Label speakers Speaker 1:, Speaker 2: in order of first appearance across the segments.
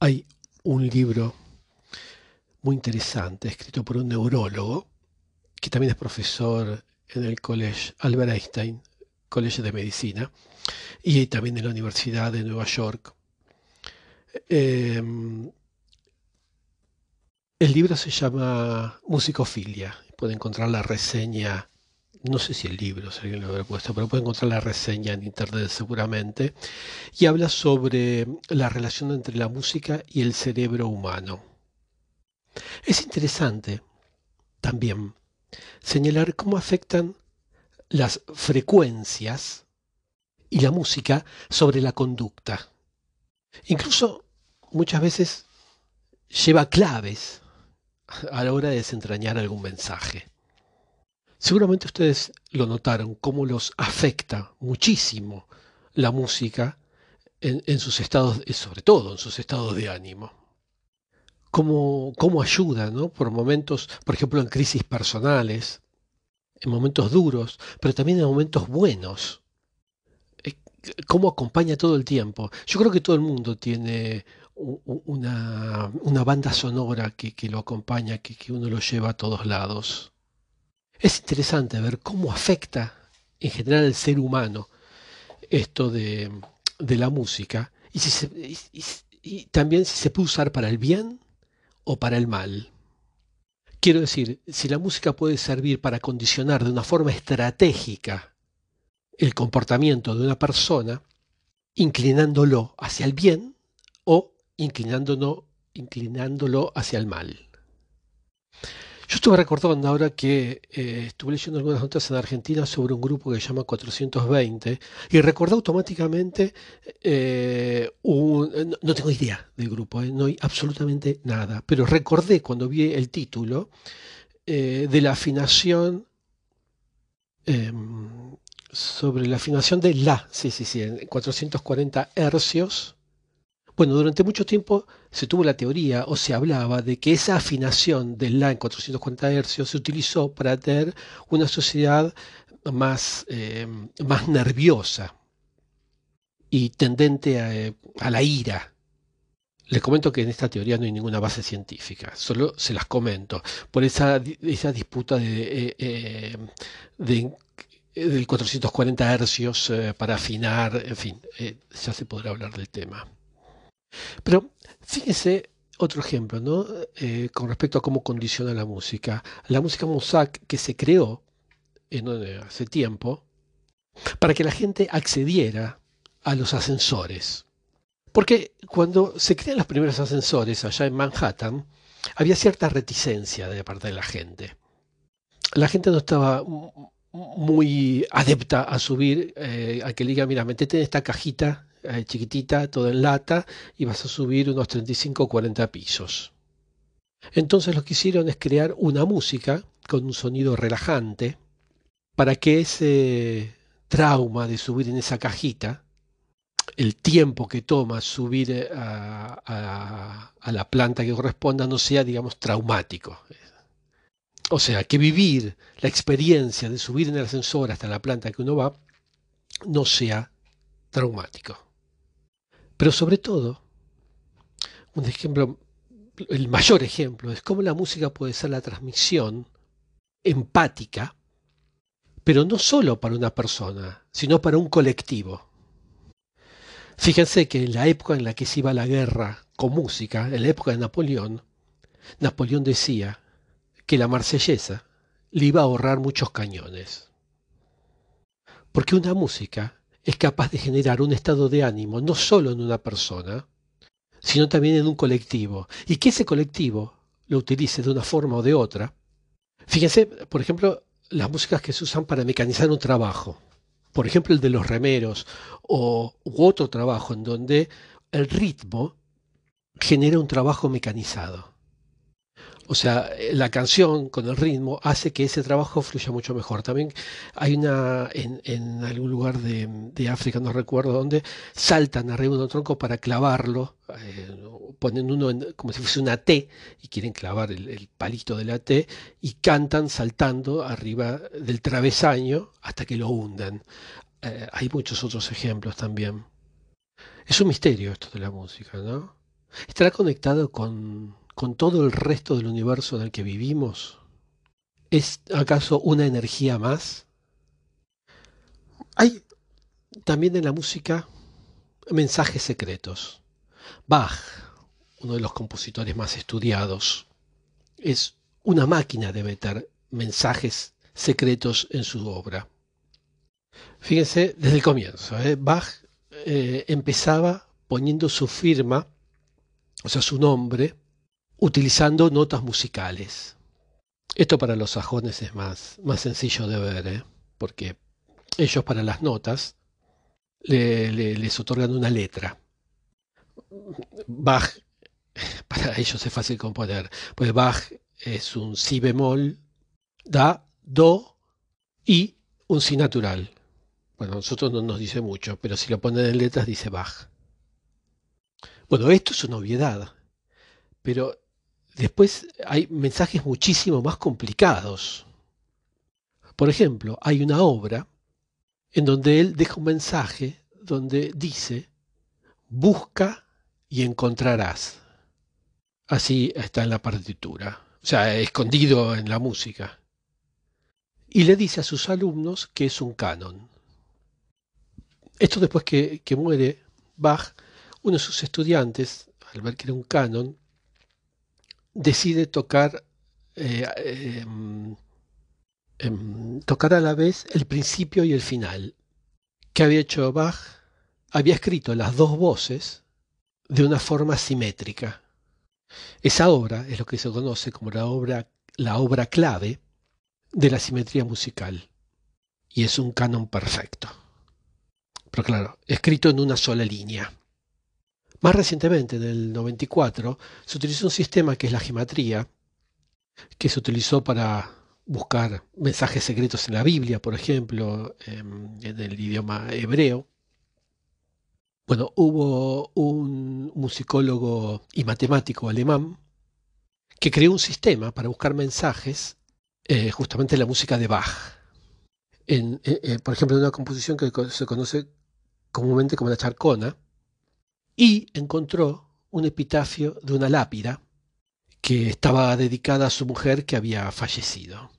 Speaker 1: Hay un libro muy interesante escrito por un neurólogo que también es profesor en el College Albert Einstein, College de Medicina, y también en la Universidad de Nueva York. Em, el libro se llama Musicofilia. Puede encontrar la reseña, no sé si el libro, si alguien lo habrá puesto, pero puede encontrar la reseña en internet seguramente. Y habla sobre la relación entre la música y el cerebro humano. Es interesante también señalar cómo afectan las frecuencias y la música sobre la conducta. Incluso muchas veces lleva claves a la hora de desentrañar algún mensaje. Seguramente ustedes lo notaron, cómo los afecta muchísimo la música en, sus estados, sobre todo en sus estados de ánimo. Cómo, cómo ayuda, ¿no? Por momentos, por ejemplo, en crisis personales, en momentos duros, pero también en momentos buenos. Eh, cómo acompaña todo el tiempo. Yo creo que todo el mundo tiene una, banda sonora que, lo acompaña, que, que, uno lo lleva a todos lados. Es interesante ver cómo afecta en general al ser humano esto de, la música y, también si se puede usar para el bien o para el mal. Quiero decir, si la música puede servir para condicionar de una forma estratégica el comportamiento de una persona, inclinándolo hacia el bien o inclinándolo, inclinándolo hacia el mal. Yo estuve recordando ahora que eh, estuve leyendo algunas notas en Argentina sobre un grupo que se llama 420 y recordé automáticamente eh, un, no, tengo idea del grupo, eh, no hay absolutamente nada, pero recordé cuando vi el título de la afinación em, sobre la afinación de la, sí, sí, sí, en 440 hercios. Bueno, durante mucho tiempo se tuvo la teoría o se hablaba de que esa afinación del La en 440 Hz se utilizó para tener una sociedad más, eh, más nerviosa y tendente a, a, la ira. Les comento que en esta teoría no hay ninguna base científica, solo se las comento. Por esa, esa disputa de, eh, de del 440 hercios eh, para afinar, en fin, ya se podrá hablar del tema. Pero fíjese otro ejemplo, ¿no? Eh, con respecto a cómo condiciona la música. La música Mossack que se creó en, hace tiempo para que la gente accediera a los ascensores. Porque cuando se crean los primeros ascensores allá en Manhattan, había cierta reticencia de parte de la gente. La gente no estaba muy adepta a subir, eh, a que le diga, mira, metete en esta cajita eh, chiquitita, todo en lata, y vas a subir unos 35 o 40 pisos. Entonces lo que hicieron es crear una música con un sonido relajante para que ese trauma de subir en esa cajita, el tiempo que toma subir eh, a, a la planta que corresponda no sea, digamos, traumático. O sea, que vivir la experiencia de subir en el ascensor hasta la planta que uno va no sea traumático. Pero sobre todo, un ejemplo, el mayor ejemplo, es cómo la música puede ser la transmisión empática, pero no solo para una persona, sino para un colectivo. Fíjense que en la época en la que se iba la guerra con música, en la época de Napoleón, Napoleón decía que la marsellesa le iba a ahorrar muchos cañones. Porque una música es capaz de generar un estado de ánimo no solo en una persona, sino también en un colectivo. Y que ese colectivo lo utilice de una forma o de otra. Fíjense, por ejemplo, las músicas que se usan para mecanizar un trabajo. Por ejemplo, el de los remeros o u otro trabajo en donde el ritmo genera un trabajo mecanizado. O sea, la canción con el ritmo hace que ese trabajo fluya mucho mejor. También hay una, en, algún lugar de, África, no recuerdo dónde, saltan arriba de un tronco para clavarlo, eh, ponen uno como si fuese una T y quieren clavar el, palito de la T y cantan saltando arriba del travesaño hasta que lo hundan. Eh, hay muchos otros ejemplos también. Es un misterio esto de la música, ¿no? ¿Estará conectado con, con todo el resto del universo en el que vivimos? ¿Es acaso una energía más? Hay también en la música mensajes secretos. Bach, uno de los compositores más estudiados, es una máquina de meter mensajes secretos en su obra. Fíjense, desde el comienzo, ¿eh? Bach eh, empezaba poniendo su firma, o sea, su nombre, utilizando notas musicales. Esto para los sajones es más, más sencillo de ver, ¿eh? porque ellos para las notas les otorgan una letra. Bach, para ellos es fácil componer, pues Bach es un si bemol, da, do y un si natural. Bueno, a nosotros no nos dice mucho, pero si lo ponen en letras dice Bach. Bueno, esto es una obviedad, pero después hay mensajes muchísimo más complicados. Por ejemplo, hay una obra en donde él deja un mensaje donde dice, busca y encontrarás. Así está en la partitura, o sea, escondido en la música. Y le dice a sus alumnos que es un canon. Esto después que, muere Bach, uno de sus estudiantes, al ver que era un canon, decide tocar, eh, em, em, tocar a la vez el principio y el final. ¿Qué había hecho Bach? Había escrito las dos voces de una forma simétrica. Esa obra es lo que se conoce como la obra, la obra clave de la simetría musical. Y es un canon perfecto pero claro, escrito en una sola línea. Más recientemente, en el 94, se utilizó un sistema que es la gematría, que se utilizó para buscar mensajes secretos en la Biblia, por ejemplo, en, el idioma hebreo. Bueno, hubo un musicólogo y matemático alemán que creó un sistema para buscar mensajes eh, justamente en la música de Bach. Eh, eh, por ejemplo, en una composición que se conoce comúnmente como la charcona, y encontró un epitafio de una lápida que estaba dedicada a su mujer que había fallecido.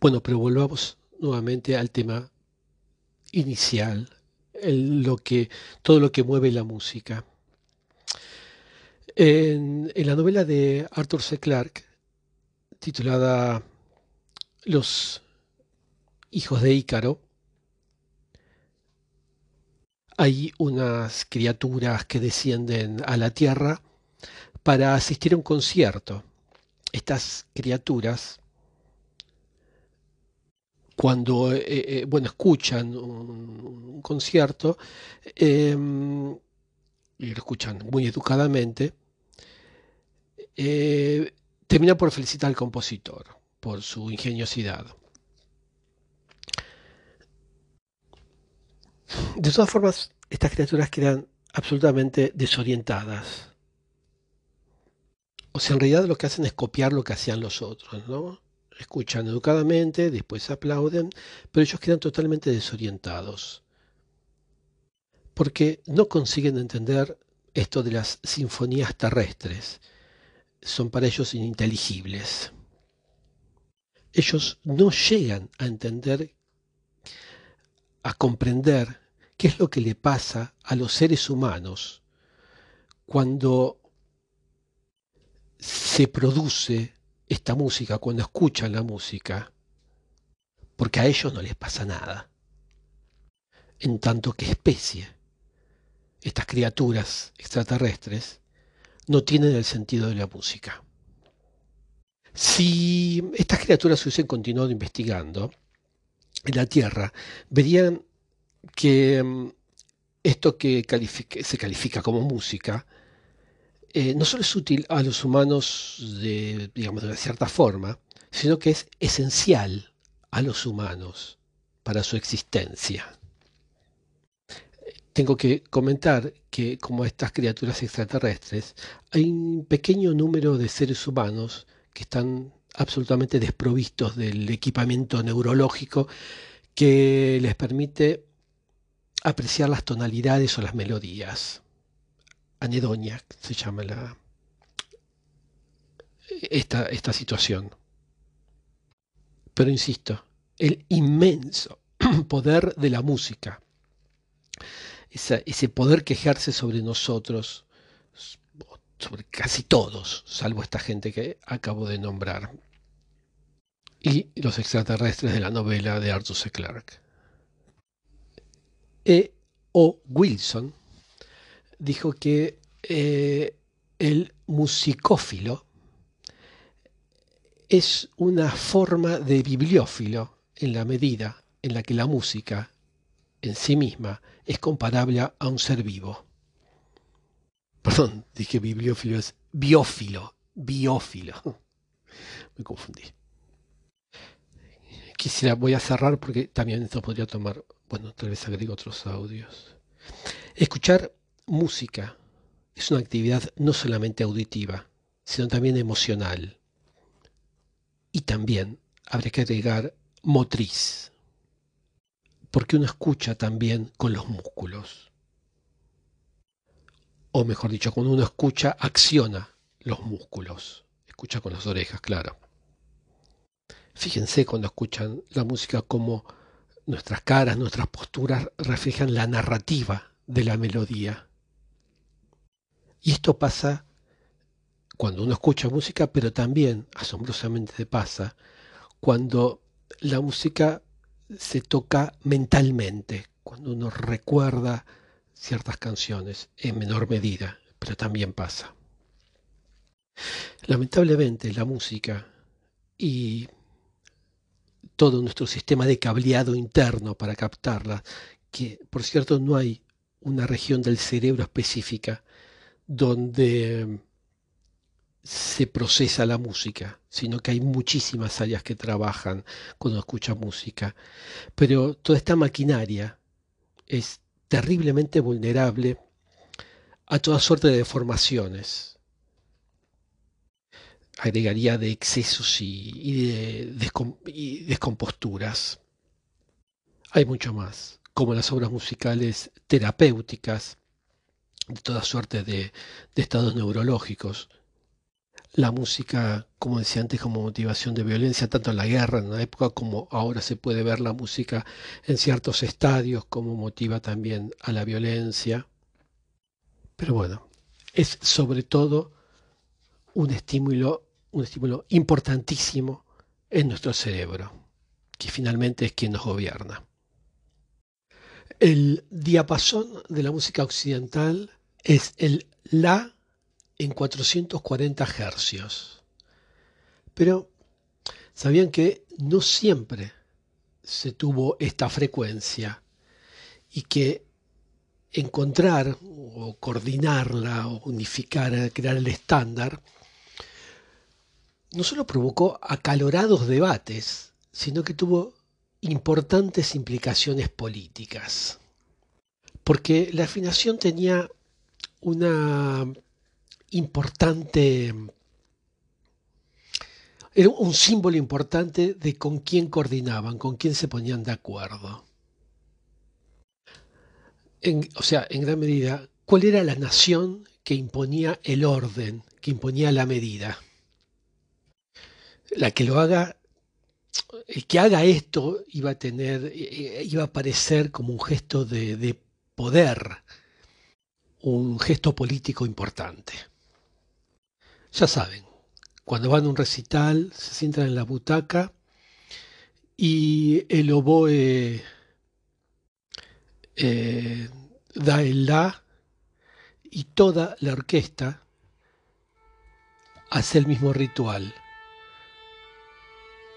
Speaker 1: Bueno, pero volvamos nuevamente al tema inicial, lo que, todo lo que mueve la música. En, en la novela de Arthur C. Clarke, titulada Los hijos de Ícaro, hay unas criaturas que descienden a la Tierra para asistir a un concierto. Estas criaturas, cuando eh, eh, bueno, escuchan un, concierto, em, y lo escuchan muy educadamente, eh, terminan por felicitar al compositor por su ingeniosidad. De todas formas, estas criaturas quedan absolutamente desorientadas. O sea, en realidad lo que hacen es copiar lo que hacían los otros, ¿no? Escuchan educadamente, después aplauden, pero ellos quedan totalmente desorientados. Porque no consiguen entender esto de las sinfonías terrestres. Son para ellos ininteligibles. Ellos no llegan a entender, a comprender qué es lo que le pasa a los seres humanos cuando se produce esta música, cuando escuchan la música, porque a ellos no les pasa nada. En tanto que especie, estas criaturas extraterrestres no tienen el sentido de la música. Si estas criaturas hubiesen continuado investigando en la Tierra, verían que mm, esto que se califica como música eh, no solo es útil a los humanos de, digamos, de una cierta forma, sino que es esencial a los humanos para su existencia. Tengo que comentar que como estas criaturas extraterrestres, hay un pequeño número de seres humanos que están absolutamente desprovistos del equipamiento neurológico que les permite apreciar las tonalidades o las melodías. anedonia, se llama la, esta, esta situación. Pero insisto, el inmenso poder de la música, ese poder que ejerce sobre nosotros, sobre casi todos, salvo esta gente que acabo de nombrar, y los extraterrestres de la novela de Arthur C. Clarke. E. O. Wilson dijo que eh, el musicófilo es una forma de bibliófilo en la medida en la que la música en sí misma es comparable a un ser vivo. Perdón, dije bibliófilo, es biófilo, biófilo. Me confundí. Quisiera, voy a cerrar porque también esto podría tomar, bueno, tal vez agrego otros audios. Escuchar música es una actividad no solamente auditiva, sino también emocional. Y también habría que agregar motriz, porque uno escucha también con los músculos. O mejor dicho, cuando uno escucha, acciona los músculos. Escucha con las orejas, claro. Fíjense cuando escuchan la música como nuestras caras, nuestras posturas reflejan la narrativa de la melodía. Y esto pasa cuando uno escucha música, pero también, asombrosamente pasa, cuando la música se toca mentalmente, cuando uno recuerda ciertas canciones, en menor medida, pero también pasa. Lamentablemente la música y todo nuestro sistema de cableado interno para captarla, que por cierto no hay una región del cerebro específica donde se procesa la música, sino que hay muchísimas áreas que trabajan cuando escucha música. Pero toda esta maquinaria es terriblemente vulnerable a toda suerte de deformaciones. Agregaría de excesos y, de descomposturas. Hay mucho más, como las obras musicales terapéuticas, de toda suerte de, estados neurológicos. La música, como decía antes, como motivación de violencia, tanto en la guerra, en la época, como ahora se puede ver la música en ciertos estadios, como motiva también a la violencia. Pero bueno, es sobre todo un estímulo, un estímulo importantísimo en nuestro cerebro, que finalmente es quien nos gobierna. El diapasón de la música occidental es el La en 440 hercios. Pero, ¿sabían que no siempre se tuvo esta frecuencia? Y que encontrar o coordinarla o unificar, crear el estándar, no solo provocó acalorados debates, sino que tuvo importantes implicaciones políticas. Porque la afinación tenía una importante, era un símbolo importante de con quién coordinaban, con quién se ponían de acuerdo. o sea, en gran medida, ¿cuál era la nación que imponía el orden, que imponía la medida? La que lo haga, el que haga esto iba a tener, iba a parecer como un gesto de, de poder, un gesto político importante. Ya saben, cuando van a un recital, se sientan en la butaca y el oboe eh, da el la y toda la orquesta hace el mismo ritual.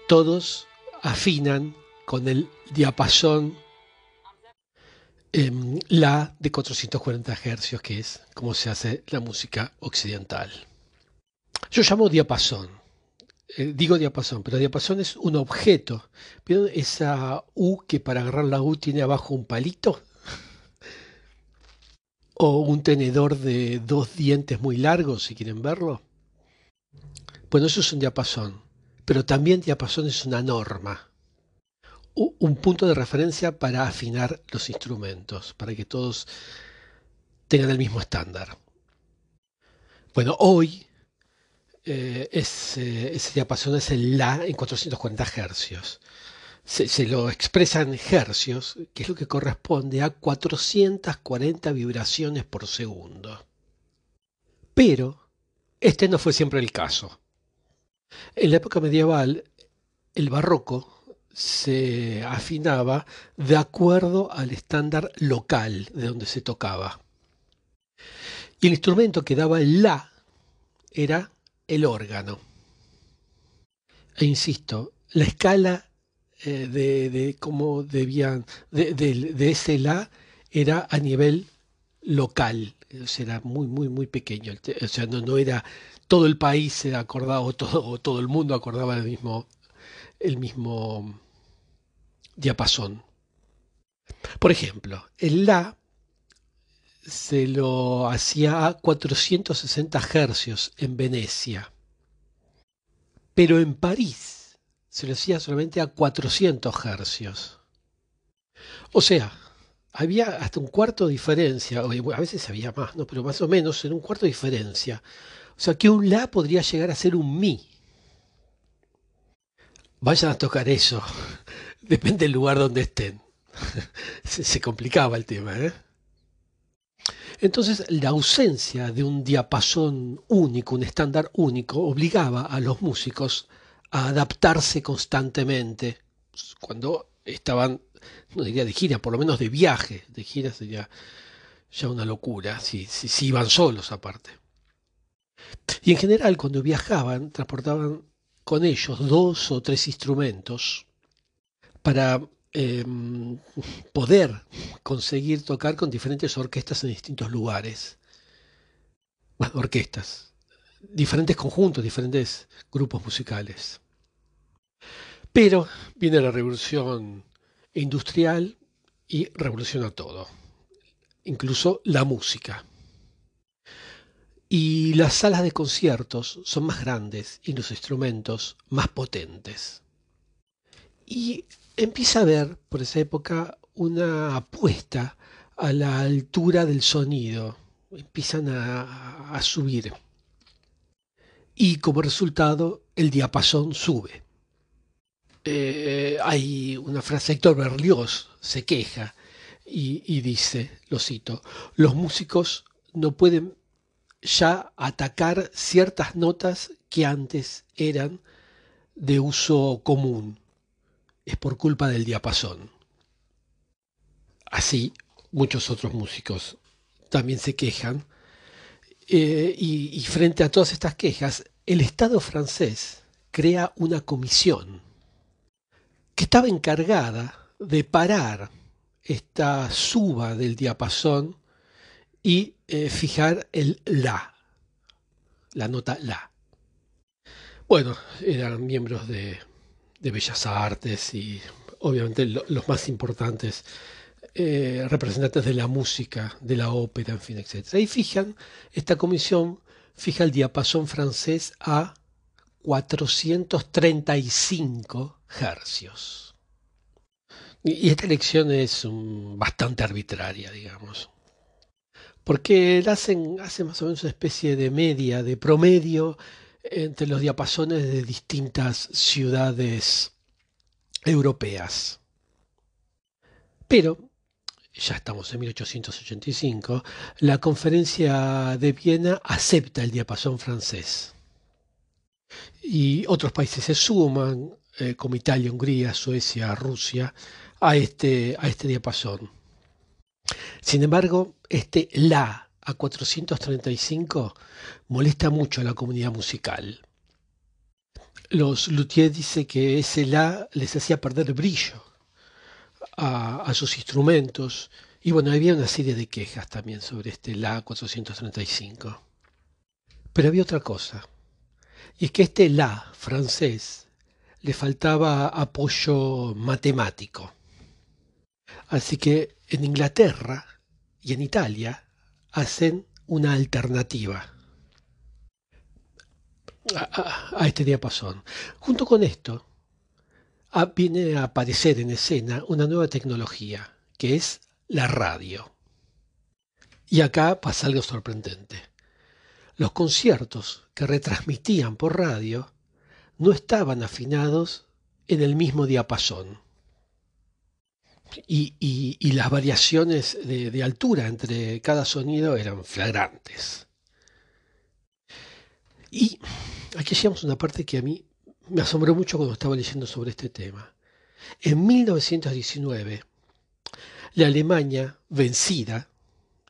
Speaker 1: Todos afinan con el diapasón la de 440 Hz, que es como se hace la música occidental. Yo llamo diapasón. Eh, digo diapasón, pero diapasón es un objeto. ¿Vieron esa U que para agarrar la U tiene abajo un palito? o un tenedor de dos dientes muy largos, si quieren verlo. Bueno, eso es un diapasón. Pero también diapasón es una norma un punto de referencia para afinar los instrumentos, para que todos tengan el mismo estándar. Bueno, hoy eh, ese, ese, diapasón es el La en 440 hercios. Se, lo expresa en hercios, que es lo que corresponde a 440 vibraciones por segundo. Pero este no fue siempre el caso. En la época medieval, el barroco se afinaba de acuerdo al estándar local de donde se tocaba. Y el instrumento que daba el la era el órgano. E insisto, la escala eh, de, cómo debían, de, ese la era a nivel local, o sea, era muy, muy, muy pequeño, o sea, no, no era todo el país se acordaba, o todo, todo el mundo acordaba el mismo, el mismo diapasón. Por ejemplo, el La se lo hacía a 460 hercios en Venecia, pero en París se lo hacía solamente a 400 hercios. O sea, había hasta un cuarto de diferencia, a veces había más, ¿no? pero más o menos en un cuarto de diferencia. O sea que un La podría llegar a ser un Mi. Vayan a tocar eso. Depende del lugar donde estén. se, complicaba el tema, ¿eh? Entonces, la ausencia de un diapasón único, un estándar único, obligaba a los músicos a adaptarse constantemente. Cuando estaban, no diría de gira, por lo menos de viaje. De gira sería ya una locura, si, si iban solos aparte. Y en general, cuando viajaban, transportaban con ellos dos o tres instrumentos para em, poder conseguir tocar con diferentes orquestas en distintos lugares. Orquestas, diferentes conjuntos, diferentes grupos musicales. Pero viene la revolución industrial y revoluciona todo, incluso la música. Y las salas de conciertos son más grandes y los instrumentos más potentes. Y empieza a haber por esa época una apuesta a la altura del sonido. Empiezan a, subir. Y como resultado, el diapasón sube. Eh, hay una frase, Héctor Berlioz se queja y, dice, lo cito, los músicos no pueden ya atacar ciertas notas que antes eran de uso común. Es por culpa del diapasón. Así, muchos otros músicos también se quejan. Eh, y frente a todas estas quejas, el Estado francés crea una comisión que estaba encargada de parar esta suba del diapasón y eh, fijar el la, la nota la. Bueno, eran miembros de, Bellas Artes y obviamente los más importantes eh, representantes de la música, de la ópera, en fin, etc. Y fijan, esta comisión fija el diapasón francés a 435 hercios. Y esta elección es bastante arbitraria, digamos porque él hacen, hace más o menos una especie de media, de promedio entre los diapasones de distintas ciudades europeas. Pero, ya estamos en 1885, la conferencia de Viena acepta el diapasón francés. Y otros países se suman, eh, como Italia, Hungría, Suecia, Rusia, a este, a este diapasón. Sin embargo, este La a 435 molesta mucho a la comunidad musical. Los luthiers dicen que ese La les hacía perder brillo a, sus instrumentos. Y bueno, había una serie de quejas también sobre este La 435. Pero había otra cosa. Y es que este La francés le faltaba apoyo matemático. Así que en Inglaterra y en Italia hacen una alternativa a, este diapasón. Junto con esto, viene a aparecer en escena una nueva tecnología, que es la radio. Y acá pasa algo sorprendente. los conciertos que retransmitían por radio no estaban afinados en el mismo diapasón. Y, las variaciones de, altura entre cada sonido eran flagrantes. Y aquí llegamos a una parte que a mí me asombró mucho cuando estaba leyendo sobre este tema. En 1919, la Alemania vencida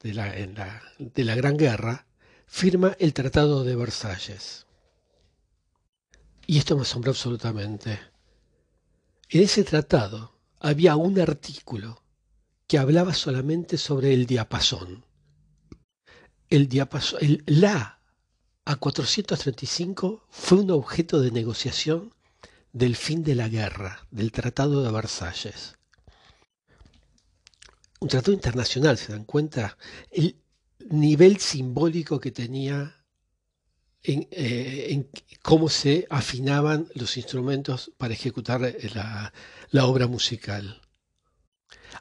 Speaker 1: de la, de la Gran Guerra firma el Tratado de Versalles. Y esto me asombró absolutamente. En ese tratado había un artículo que hablaba solamente sobre el diapasón. El diapasón, el La a 435 fue un objeto de negociación del fin de la guerra, del Tratado de Versalles. Un tratado internacional, ¿se dan cuenta? El nivel simbólico que tenía eh, en, cómo se afinaban los instrumentos para ejecutar la, la obra musical.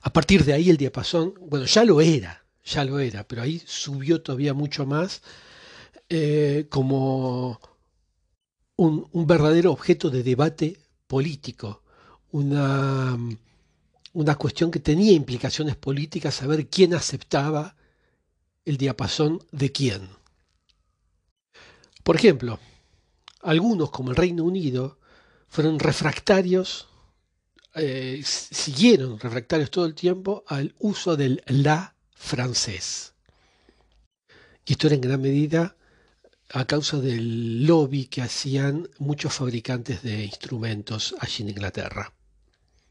Speaker 1: A partir de ahí el diapasón, bueno, ya lo era, ya lo era, pero ahí subió todavía mucho más eh, como un, verdadero objeto de debate político, una cuestión que tenía implicaciones políticas, saber quién aceptaba el diapasón de quién. Por ejemplo, algunos, como el Reino Unido, fueron refractarios, eh, siguieron refractarios todo el tiempo al uso del la francés. Y esto era en gran medida a causa del lobby que hacían muchos fabricantes de instrumentos allí en Inglaterra.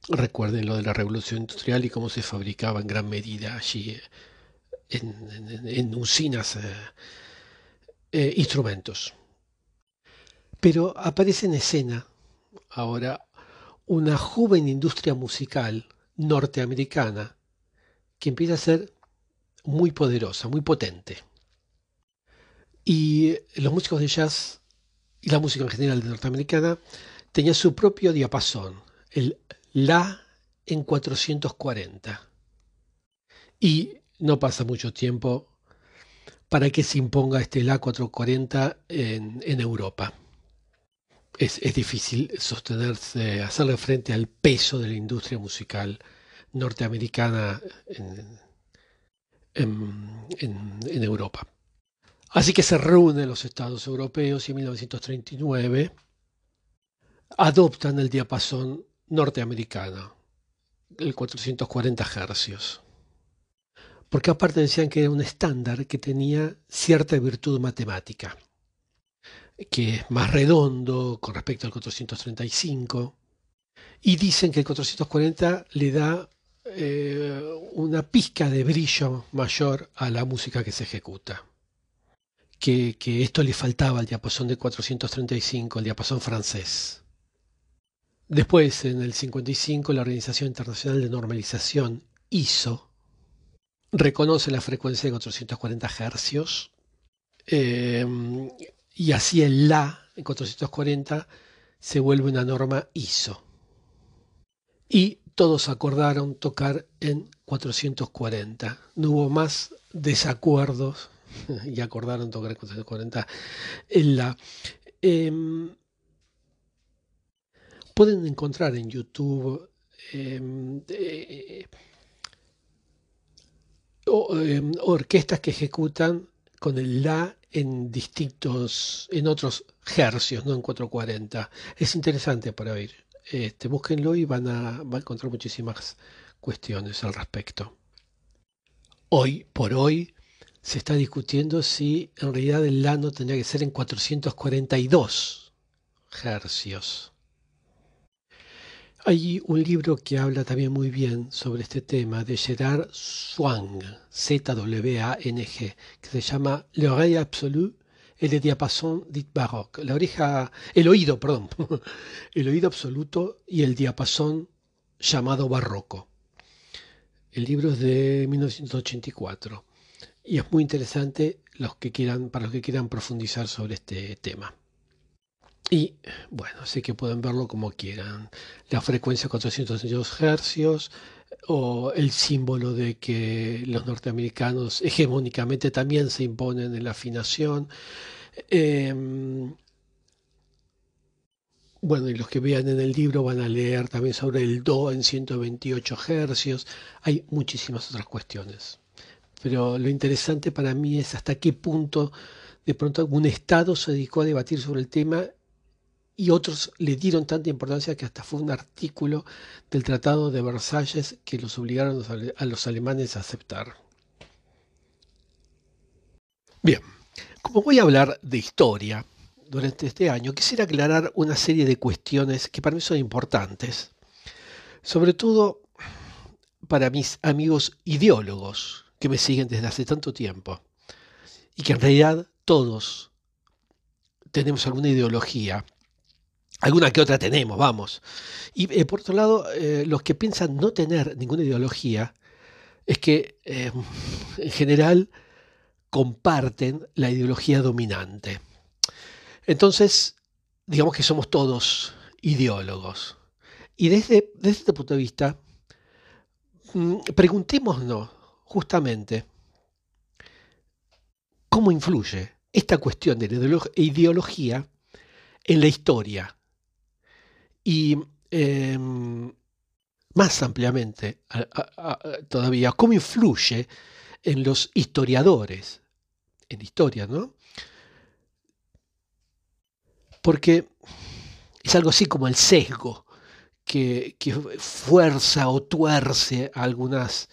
Speaker 1: Recuerden lo de la revolución industrial y cómo se fabricaba en gran medida allí en, usinas. Eh, eh, instrumentos. Pero aparece en escena ahora una joven industria musical norteamericana que empieza a ser muy poderosa, muy potente. Y los músicos de jazz y la música en general de norteamericana tenían su propio diapasón, el La en 440. Y no pasa mucho tiempo para que se imponga este La 440 en, Europa. Es, difícil sostenerse, hacerle frente al peso de la industria musical norteamericana en, en, Europa. Así que se reúnen los estados europeos y en 1939 adoptan el diapasón norteamericano, el 440 hercios porque aparte decían que era un estándar que tenía cierta virtud matemática, que es más redondo con respecto al 435, y dicen que el 440 le da eh, una pizca de brillo mayor a la música que se ejecuta. Que, que esto le faltaba al diapasón de 435, el diapasón francés. Después, en el 55, la Organización Internacional de Normalización, ISO, reconoce la frecuencia de 440 Hz eh, y así el La en 440 se vuelve una norma ISO. Y todos acordaron tocar en 440. No hubo más desacuerdos y acordaron tocar en 440 en La. Em, pueden encontrar en YouTube em, orquestas que ejecutan con el La en distintos, en otros hercios, no en 440. Es interesante para oír. Este, búsquenlo y van a, van a encontrar muchísimas cuestiones al respecto. Hoy por hoy se está discutiendo si en realidad el La no tendría que ser en 442 hercios. Hay un libro que habla también muy bien sobre este tema de Gerard Swang, Z-W-A-N-G, que se llama L'oreille absolue et le diapason dit baroque. La oreja, el oído, perdón, el oído absoluto y el diapasón llamado barroco. El libro es de 1984 y es muy interesante los que quieran, para los que quieran profundizar sobre este tema. Y bueno, sé que pueden verlo como quieran. La frecuencia 462 Hz, o el símbolo de que los norteamericanos hegemónicamente también se imponen en la afinación. Em, bueno, y los que vean en el libro van a leer también sobre el Do en 128 hercios. Hay muchísimas otras cuestiones. Pero lo interesante para mí es hasta qué punto de pronto un Estado se dedicó a debatir sobre el tema y otros le dieron tanta importancia que hasta fue un artículo del Tratado de Versalles que los obligaron a los alemanes a aceptar. Bien, como voy a hablar de historia durante este año, quisiera aclarar una serie de cuestiones que para mí son importantes, sobre todo para mis amigos ideólogos que me siguen desde hace tanto tiempo y que en realidad todos tenemos alguna ideología Alguna que otra tenemos, vamos. Y eh, por otro lado, eh, los que piensan no tener ninguna ideología, es que eh, en general comparten la ideología dominante. Entonces, digamos que somos todos ideólogos. Y desde, desde este punto de vista, mm, preguntémonos justamente cómo influye esta cuestión de la ideología en la historia y em, más ampliamente todavía, cómo influye en los historiadores, en historia, ¿no? Porque es algo así como el sesgo que, fuerza o tuerce algunas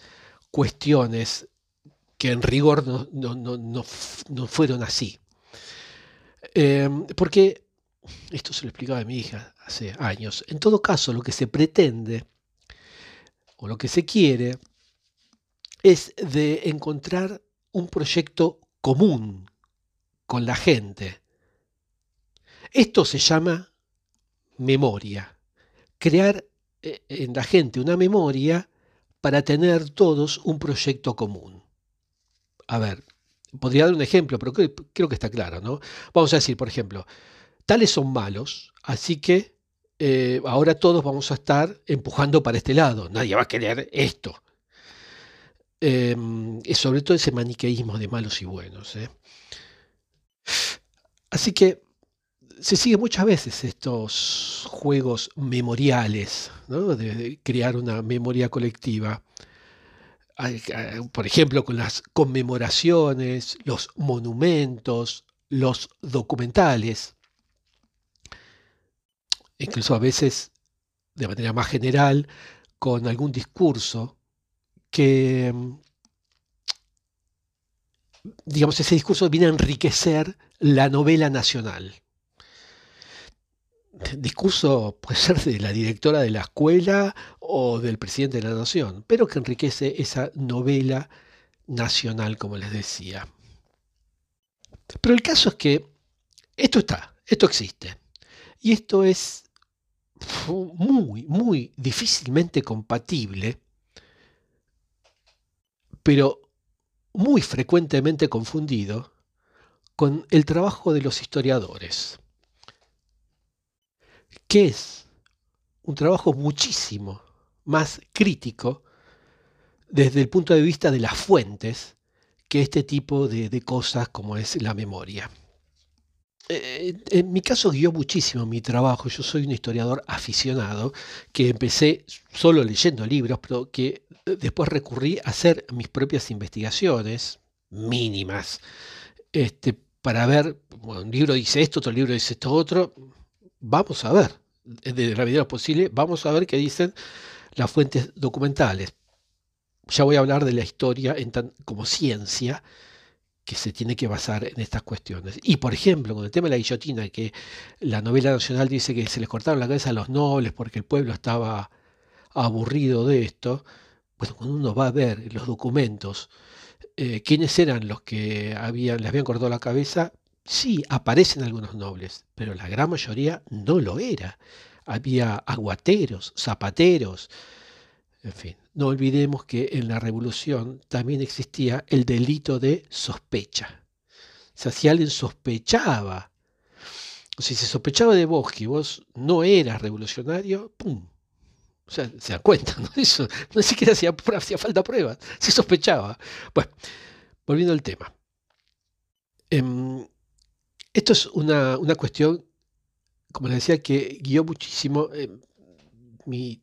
Speaker 1: cuestiones que en rigor no, fueron así. Em, porque esto se lo explicaba a mi hija años. En todo caso, lo que se pretende o lo que se quiere es de encontrar un proyecto común con la gente. Esto se llama memoria. Crear eh, en la gente una memoria para tener todos un proyecto común. A ver, podría dar un ejemplo, pero creo, que está claro, ¿no? Vamos a decir, por ejemplo, tales son malos, así que eh, ahora todos vamos a estar empujando para este lado, nadie va a querer esto. Es sobre todo ese maniqueísmo de malos y buenos. ¿eh? Así que se sigue muchas veces estos juegos memoriales, de crear una memoria colectiva. Por ejemplo, con las conmemoraciones, los monumentos, los documentales incluso a veces de manera más general, con algún discurso que, digamos, ese discurso viene a enriquecer la novela nacional. Discurso puede ser de la directora de la escuela o del presidente de la nación, pero que enriquece esa novela nacional, como les decía. Pero el caso es que esto está, esto existe. Y esto es muy, muy difícilmente compatible, pero muy frecuentemente confundido con el trabajo de los historiadores, que es un trabajo muchísimo más crítico desde el punto de vista de las fuentes que este tipo de, de cosas como es la memoria. Eh, en mi caso guió muchísimo mi trabajo. Yo soy un historiador aficionado que empecé solo leyendo libros, pero que eh, después recurrí a hacer mis propias investigaciones mínimas este, para ver, bueno, un libro dice esto, otro libro dice esto otro. Vamos a ver, de la medida posible, vamos a ver qué dicen las fuentes documentales. Ya voy a hablar de la historia como ciencia que se tiene que basar en estas cuestiones. Y por ejemplo, con el tema de la guillotina, que la novela nacional dice que se les cortaron la cabeza a los nobles porque el pueblo estaba aburrido de esto, bueno, cuando uno va a ver los documentos, eh, quiénes eran los que habían, les habían cortado la cabeza, sí, aparecen algunos nobles, pero la gran mayoría no lo era. Había aguateros, zapateros, en fin, no olvidemos que en la revolución también existía el delito de sospecha. O sea, si alguien sospechaba, si se sospechaba de vos que vos no eras revolucionario, ¡pum! O sea, se dan cuenta, ¿no? Eso, no siquiera hacía, hacía falta pruebas, se sospechaba. Bueno, volviendo al tema. Em, esto es una, cuestión, como les decía, que guió muchísimo em, mi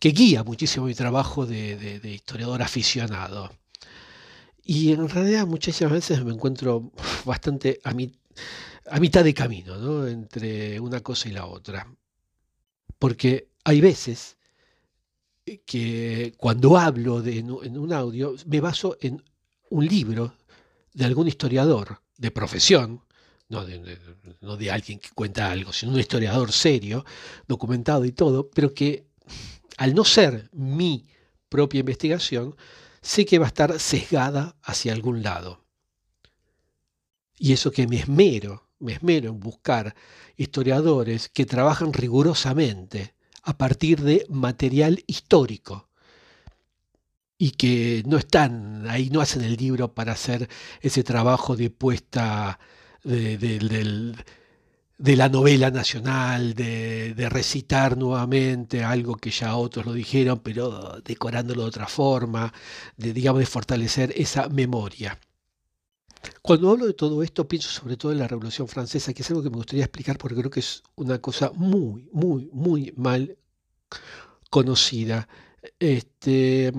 Speaker 1: que guía muchísimo mi trabajo de, historiador aficionado. Y en realidad muchísimas veces me encuentro bastante a, a mitad de camino entre una cosa y la otra. Porque hay veces que cuando hablo en un audio me baso en un libro de algún historiador de profesión, no de, alguien que cuenta algo, sino un historiador serio, documentado y todo, pero que al no ser mi propia investigación, sé que va a estar sesgada hacia algún lado. Y eso que me esmero, me esmero en buscar historiadores que trabajan rigurosamente a partir de material histórico y que no están ahí, no hacen el libro para hacer ese trabajo de puesta del de la novela nacional, de, recitar nuevamente algo que ya otros lo dijeron, pero decorándolo de otra forma, de, digamos, de fortalecer esa memoria. Cuando hablo de todo esto, pienso sobre todo en la Revolución Francesa, que es algo que me gustaría explicar porque creo que es una cosa muy, muy, muy mal conocida. Este,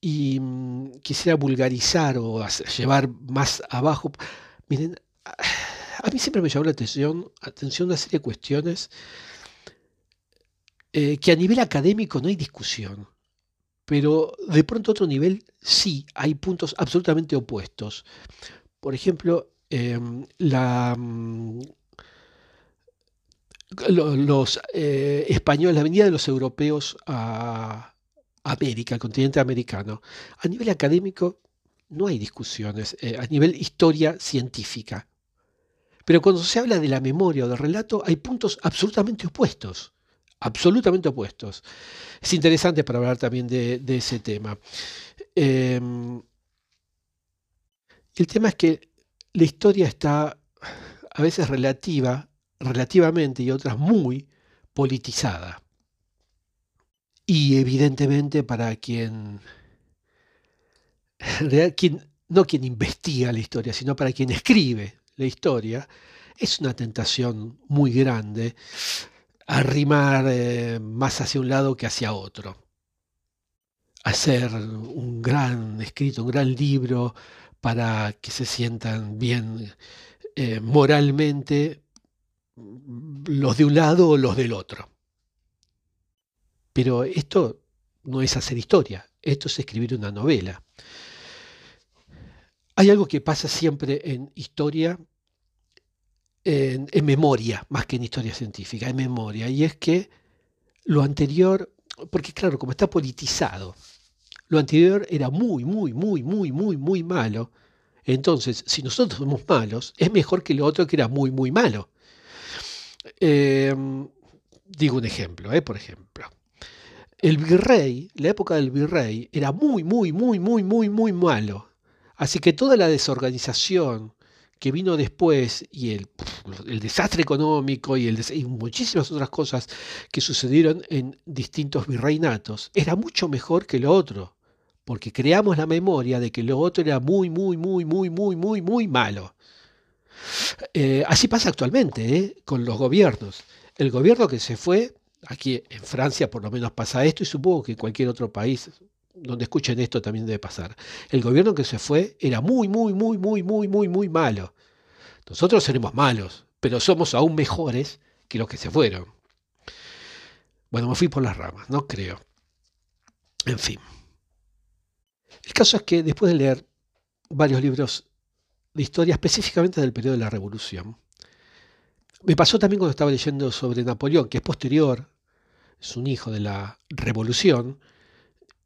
Speaker 1: y mm, quisiera vulgarizar o llevar más abajo. Miren, a mí siempre me llamó la atención, atención una serie de cuestiones eh, que a nivel académico no hay discusión, pero de pronto a otro nivel sí hay puntos absolutamente opuestos. Por ejemplo, em, mm, los eh, españoles, la venida de los europeos a América, al continente americano, a nivel académico no hay discusiones, eh, a nivel historia científica. Pero cuando se habla de la memoria o del relato, hay puntos absolutamente opuestos. Absolutamente opuestos. Es interesante para hablar también de, ese tema. Em, el tema es que la historia está a veces relativa, relativamente y otras muy politizada. Y evidentemente para quien, quien, no quien investiga la historia, sino para quien escribe la historia, es una tentación muy grande arrimar eh, más hacia un lado que hacia otro. Hacer un gran escrito, un gran libro para que se sientan bien eh, moralmente los de un lado o los del otro. Pero esto no es hacer historia, esto es escribir una novela. Hay algo que pasa siempre en historia en, memoria, más que en historia científica, en memoria, y es que lo anterior, porque claro, como está politizado, lo anterior era muy, muy, muy, muy, muy, muy malo. Entonces, si nosotros somos malos, es mejor que lo otro que era muy, muy malo. Em, digo un ejemplo, eh, por ejemplo. El virrey, la época del virrey, era muy, muy, muy, muy, muy, muy malo. Así que toda la desorganización, que vino después y el, el desastre económico y, el, muchísimas otras cosas que sucedieron en distintos virreinatos, era mucho mejor que lo otro, porque creamos la memoria de que lo otro era muy, muy, muy, muy, muy, muy, muy malo. Eh, así pasa actualmente ¿eh? con los gobiernos. El gobierno que se fue, aquí en Francia por lo menos pasa esto y supongo que en cualquier otro país donde escuchen esto también debe pasar. El gobierno que se fue era muy, muy, muy, muy, muy, muy, muy malo. Nosotros seremos malos, pero somos aún mejores que los que se fueron. Bueno, me fui por las ramas, no creo. En fin. El caso es que después de leer varios libros de historia, específicamente del periodo de la Revolución, me pasó también cuando estaba leyendo sobre Napoleón, que es posterior, es un hijo de la Revolución,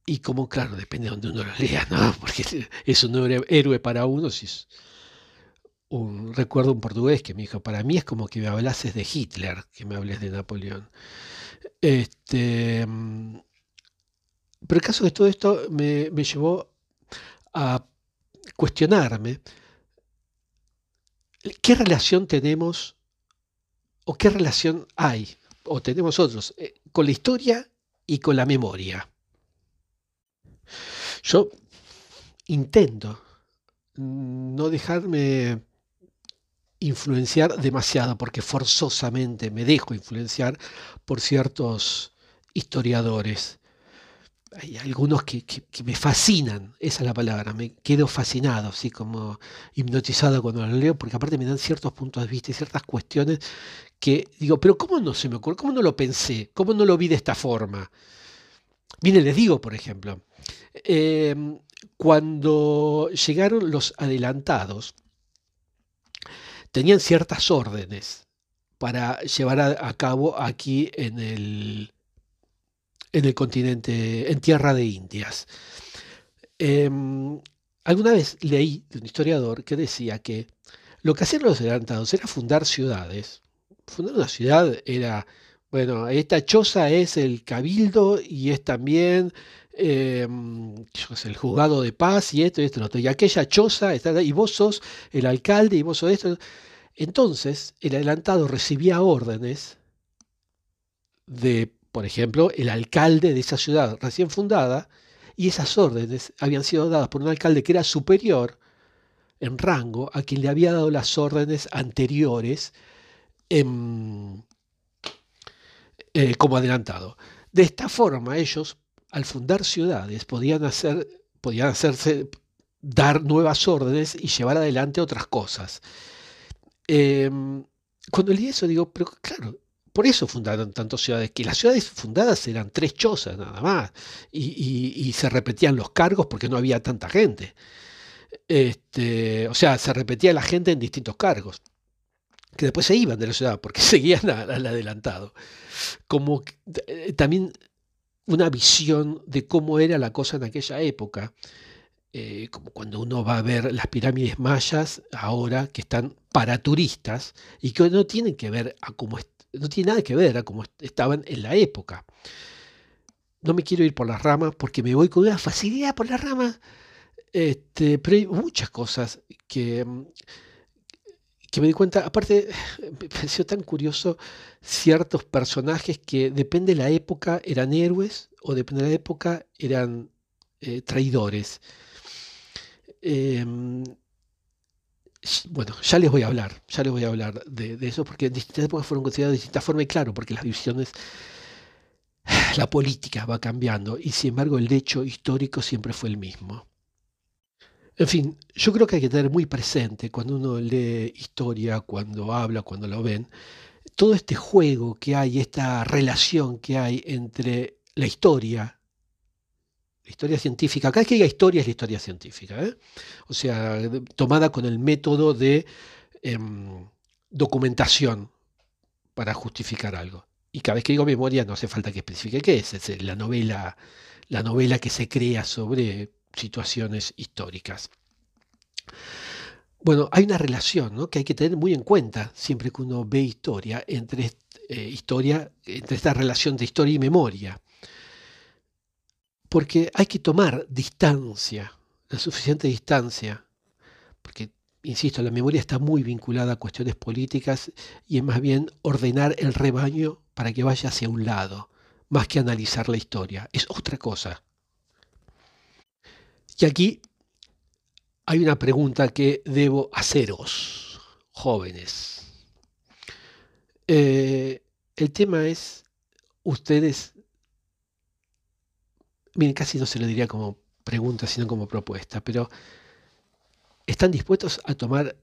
Speaker 1: y como, claro, depende de donde uno lo lea, ¿no? Porque es un héroe para uno. Si un, recuerdo un portugués que me dijo, para mí es como que me hablases de Hitler, que me hables de Napoleón. Este, mm, pero el caso de todo esto me, me llevó a cuestionarme qué relación tenemos o qué relación hay o tenemos nosotros, eh, con la historia y con la memoria. Yo intento no dejarme influenciar demasiado, porque forzosamente me dejo influenciar por ciertos historiadores. Hay algunos que, me fascinan, esa es la palabra, me quedo fascinado, así como hipnotizado cuando los leo, porque aparte me dan ciertos puntos de vista y ciertas cuestiones que digo, pero ¿cómo no se me ocurre? ¿Cómo no lo pensé? ¿Cómo no lo vi de esta forma? Miren, les digo, por ejemplo, em, cuando llegaron los adelantados, tenían ciertas órdenes para llevar a, cabo aquí en el, en el continente, en tierra de Indias. Em, alguna vez leí de un historiador que decía que lo que hacían los adelantados era fundar ciudades. Fundar una ciudad era, bueno, esta choza es el cabildo y es también em, el juzgado de paz y esto y esto y aquella choza, está, y vos sos el alcalde y vos sos esto. Entonces, el adelantado recibía órdenes de, por ejemplo, el alcalde de esa ciudad recién fundada, y esas órdenes habían sido dadas por un alcalde que era superior en rango a quien le había dado las órdenes anteriores eh, como adelantado. De esta forma, ellos, al fundar ciudades, podían hacer, podían hacerse dar nuevas órdenes y llevar adelante otras cosas. Em, cuando leí eso digo, pero claro, por eso fundaron tantas ciudades, que las ciudades fundadas eran tres chozas nada más, y, se repetían los cargos porque no había tanta gente. Este, o sea, se repetía la gente en distintos cargos, que después se iban de la ciudad porque seguían al adelantado. Como eh, también una visión de cómo era la cosa en aquella época. Eh, como cuando uno va a ver las pirámides mayas ahora que están para turistas y que no tienen que ver a cómo no tiene nada que ver a cómo estaban en la época. No me quiero ir por las ramas porque me voy con una facilidad por las ramas, este, pero hay muchas cosas que, que me di cuenta. Aparte, me pareció tan curioso ciertos personajes que depende de la época eran héroes o depende de la época eran eh, traidores. Em, bueno, ya les voy a hablar, ya les voy a hablar de, eso, porque en distintas épocas fueron consideradas de distintas formas, y claro, porque las divisiones, la política va cambiando, y sin embargo el hecho histórico siempre fue el mismo. En fin, yo creo que hay que tener muy presente cuando uno lee historia, cuando habla, cuando lo ven, todo este juego que hay, esta relación que hay entre la historia la historia científica, cada vez que diga historia es la historia científica, ¿eh? o sea, tomada con el método de em, documentación para justificar algo. Y cada vez que digo memoria no hace falta que especifique qué es, es la novela, la novela que se crea sobre situaciones históricas. Bueno, hay una relación que hay que tener muy en cuenta siempre que uno ve historia entre, eh, historia, entre esta relación de historia y memoria porque hay que tomar distancia, la suficiente distancia, porque, insisto, la memoria está muy vinculada a cuestiones políticas y es más bien ordenar el rebaño para que vaya hacia un lado, más que analizar la historia. Es otra cosa. Y aquí hay una pregunta que debo haceros, jóvenes. Eh, el tema es, ustedes miren, casi no se lo diría como pregunta, sino como propuesta, pero están dispuestos a tomar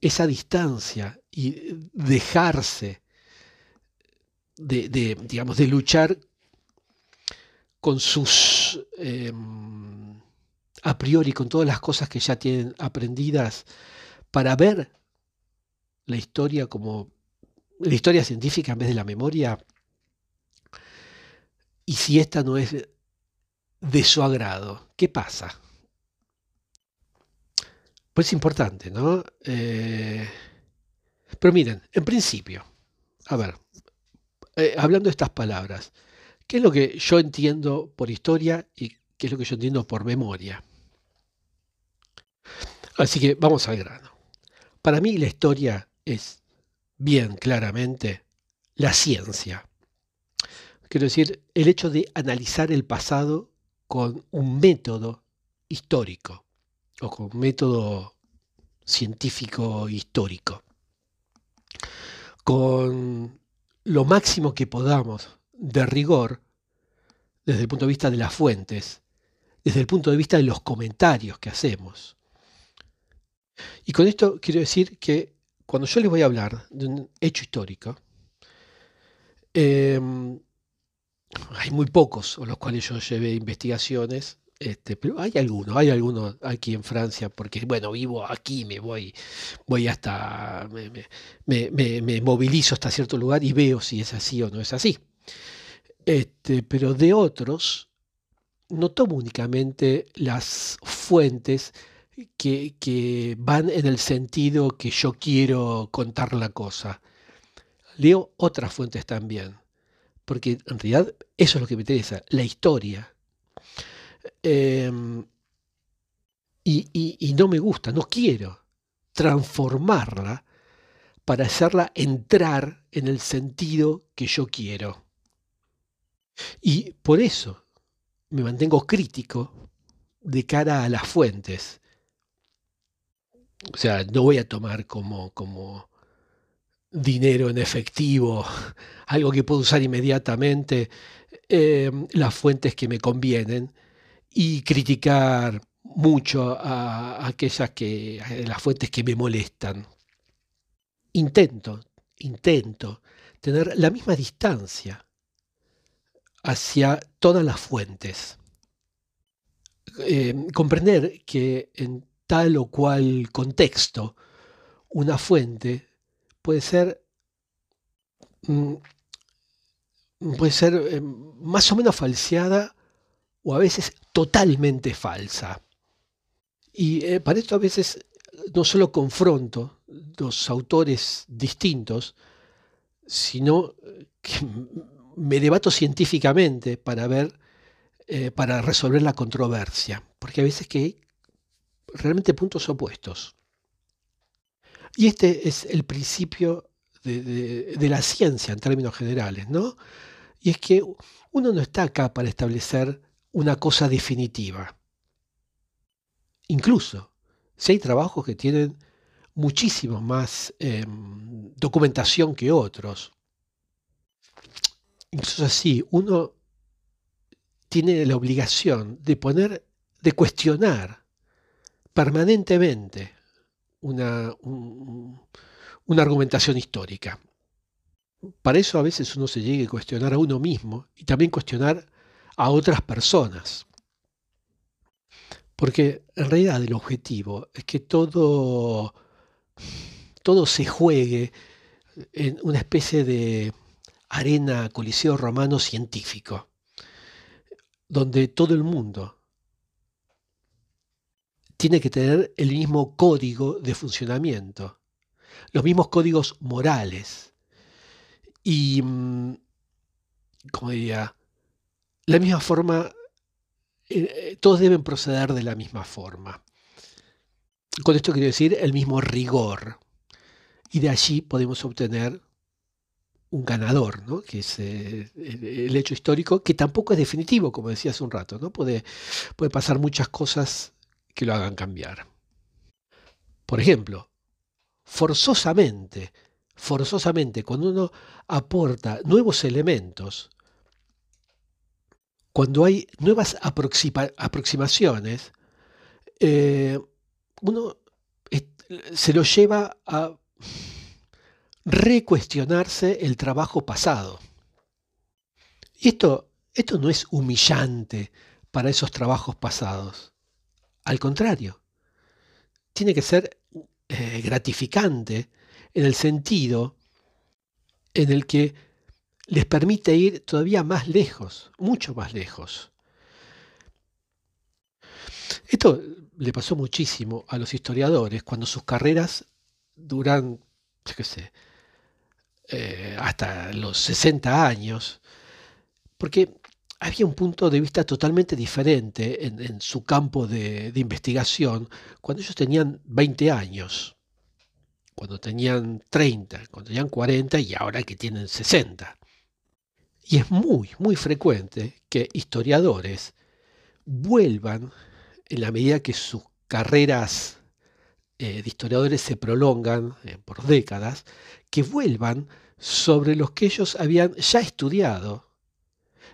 Speaker 1: esa distancia y dejarse de, digamos, de luchar con sus, em, a priori, con todas las cosas que ya tienen aprendidas, para ver la historia como la historia científica en vez de la memoria. Y si esta no es de su agrado. ¿Qué pasa? Pues es importante, ¿no? Eh, pero miren, en principio, a ver, eh, hablando de estas palabras, ¿qué es lo que yo entiendo por historia y qué es lo que yo entiendo por memoria? Así que vamos al grano. Para mí la historia es bien claramente la ciencia. Quiero decir, el hecho de analizar el pasado con un método histórico o con un método científico histórico, con lo máximo que podamos de rigor desde el punto de vista de las fuentes, desde el punto de vista de los comentarios que hacemos. Y con esto quiero decir que cuando yo les voy a hablar de un hecho histórico, em, hay muy pocos con los cuales yo llevé investigaciones, este, pero hay algunos, hay algunos aquí en Francia, porque bueno, vivo aquí, me voy, voy hasta, me, me movilizo hasta cierto lugar y veo si es así o no es así. Este, pero de otros no tomo únicamente las fuentes que, van en el sentido que yo quiero contar la cosa. Leo otras fuentes también, porque en realidad eso es lo que me interesa, la historia. Em, y no me gusta, no quiero transformarla para hacerla entrar en el sentido que yo quiero. Y por eso me mantengo crítico de cara a las fuentes. O sea, no voy a tomar como, como dinero en efectivo, algo que puedo usar inmediatamente, eh, las fuentes que me convienen y criticar mucho a, aquellas que, las fuentes que me molestan. Intento, intento tener la misma distancia hacia todas las fuentes. Eh, comprender que en tal o cual contexto una fuente puede ser mm, puede ser eh, más o menos falseada o a veces totalmente falsa. Y eh, para esto a veces no solo confronto dos autores distintos, sino que me debato científicamente para ver, eh, para resolver la controversia, porque a veces que realmente puntos opuestos. Y este es el principio de, la ciencia en términos generales, ¿no? Y es que uno no está acá para establecer una cosa definitiva. Incluso, si hay trabajos que tienen muchísimo más em, documentación que otros, Incluso así, uno tiene la obligación de poner, de cuestionar permanentemente una, una argumentación histórica. Para eso a veces uno se llega a cuestionar a uno mismo y también cuestionar a otras personas. Porque en realidad el objetivo es que todo, todo se juegue en una especie de arena coliseo romano científico, donde todo el mundo tiene que tener el mismo código de funcionamiento, los mismos códigos morales y, mm, como diría, la misma forma, eh, eh, todos deben proceder de la misma forma. Con esto quiero decir el mismo rigor. Y de allí podemos obtener un ganador, ¿no? que es eh, el, hecho histórico, que tampoco es definitivo, como decía hace un rato, ¿no? puede, puede pasar muchas cosas que lo hagan cambiar. Por ejemplo, forzosamente, forzosamente, cuando uno aporta nuevos elementos, cuando hay nuevas aproximaciones, eh, uno se lo lleva a recuestionarse el trabajo pasado. Y esto, esto no es humillante para esos trabajos pasados. Al contrario, tiene que ser eh, gratificante en el sentido en el que les permite ir todavía más lejos, mucho más lejos. Esto le pasó muchísimo a los historiadores cuando sus carreras duran, qué sé, eh, hasta los 60 años, porque había un punto de vista totalmente diferente en, su campo de, investigación cuando ellos tenían 20 años. cuando tenían 30, cuando tenían 40 y ahora que tienen 60. Y es muy, muy frecuente que historiadores vuelvan, en la medida que sus carreras eh, de historiadores se prolongan eh, por décadas, que vuelvan sobre los que ellos habían ya estudiado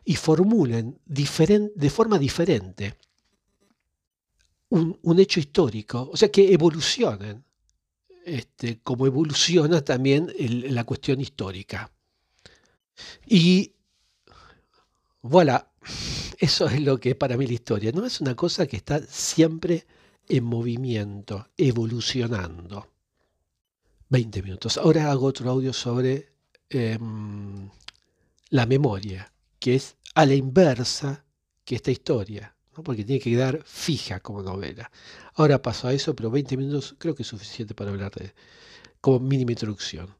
Speaker 1: y formulen de forma diferente un, hecho histórico, o sea, que evolucionen, este, como evoluciona también la cuestión histórica. Y voilà, eso es lo que es para mí la historia, ¿no? Es una cosa que está siempre en movimiento, evolucionando. 20 minutos. Ahora hago otro audio sobre em, la memoria, que es a la inversa que esta historia, porque tiene que quedar fija como novela. Ahora paso a eso, pero 20 minutos creo que es suficiente para hablar de como mínima introducción.